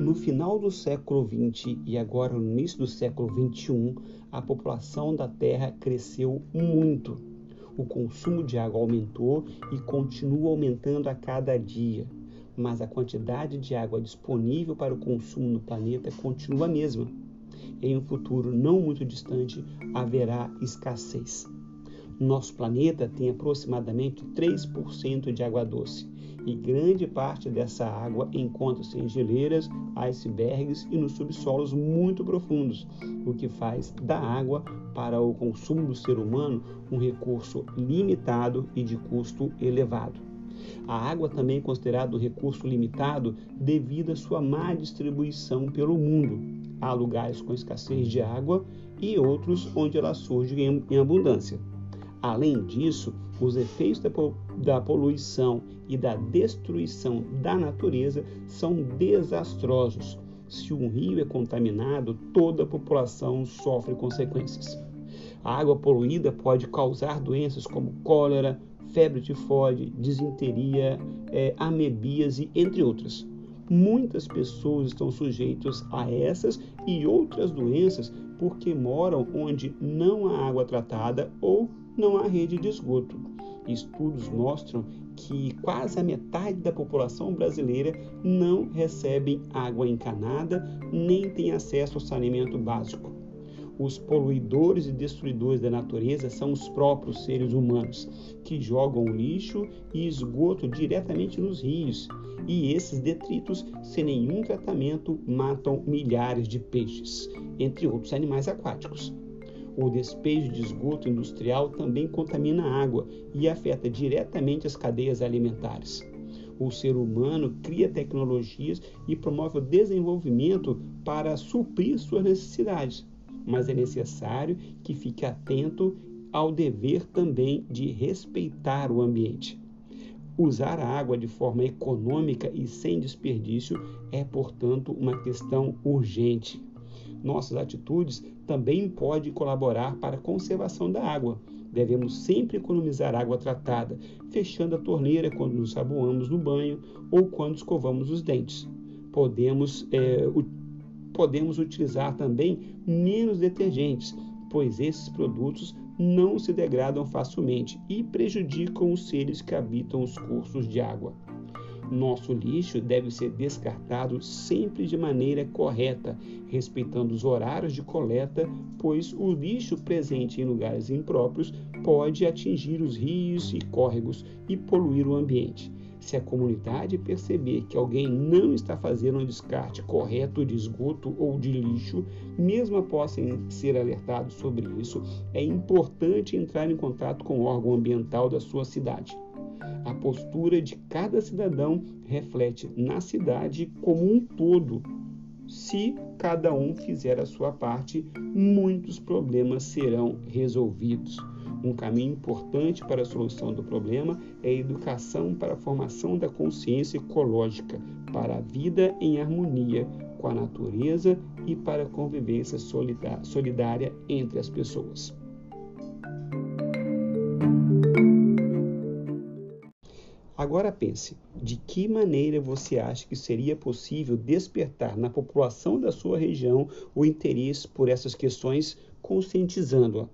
No final do século XX e agora no início do século XXI, a população da Terra cresceu muito. O consumo de água aumentou e continua aumentando a cada dia, mas a quantidade de água disponível para o consumo no planeta continua a mesma. Em um futuro não muito distante, haverá escassez. Nosso planeta tem aproximadamente 3% de água doce e grande parte dessa água encontra-se em geleiras, icebergs e nos subsolos muito profundos, o que faz da água para o consumo do ser humano um recurso limitado e de custo elevado. A água também é considerada um recurso limitado devido à sua má distribuição pelo mundo. Há lugares com escassez de água e outros onde ela surge em abundância. Além disso, os efeitos da poluição e da destruição da natureza são desastrosos. Se um rio é contaminado, toda a população sofre consequências. A água poluída pode causar doenças como cólera, febre tifoide, disenteria, é, amebíase, entre outras. Muitas pessoas estão sujeitas a essas e outras doenças porque moram onde não há água tratada ou não há rede de esgoto. Estudos mostram que quase a metade da população brasileira não recebe água encanada nem tem acesso ao saneamento básico. Os poluidores e destruidores da natureza são os próprios seres humanos, que jogam lixo e esgoto diretamente nos rios, e esses detritos, sem nenhum tratamento, matam milhares de peixes, entre outros animais aquáticos. O despejo de esgoto industrial também contamina a água e afeta diretamente as cadeias alimentares. O ser humano cria tecnologias e promove o desenvolvimento para suprir suas necessidades, mas é necessário que fique atento ao dever também de respeitar o ambiente. Usar a água de forma econômica e sem desperdício é, portanto, uma questão urgente. Nossas atitudes também podem colaborar para a conservação da água. Devemos sempre economizar água tratada, fechando a torneira quando nos saboamos no banho ou quando escovamos os dentes. Podemos, é, podemos utilizar também menos detergentes, pois esses produtos não se degradam facilmente e prejudicam os seres que habitam os cursos de água. Nosso lixo deve ser descartado sempre de maneira correta, respeitando os horários de coleta, pois o lixo presente em lugares impróprios pode atingir os rios e córregos e poluir o ambiente. Se a comunidade perceber que alguém não está fazendo um descarte correto de esgoto ou de lixo, mesmo após ser alertado sobre isso, é importante entrar em contato com o órgão ambiental da sua cidade. A postura de cada cidadão reflete na cidade como um todo. Se cada um fizer a sua parte, muitos problemas serão resolvidos. Um caminho importante para a solução do problema é a educação para a formação da consciência ecológica, para a vida em harmonia com a natureza e para a convivência solidária entre as pessoas. Agora pense, de que maneira você acha que seria possível despertar na população da sua região o interesse por essas questões, conscientizando-a?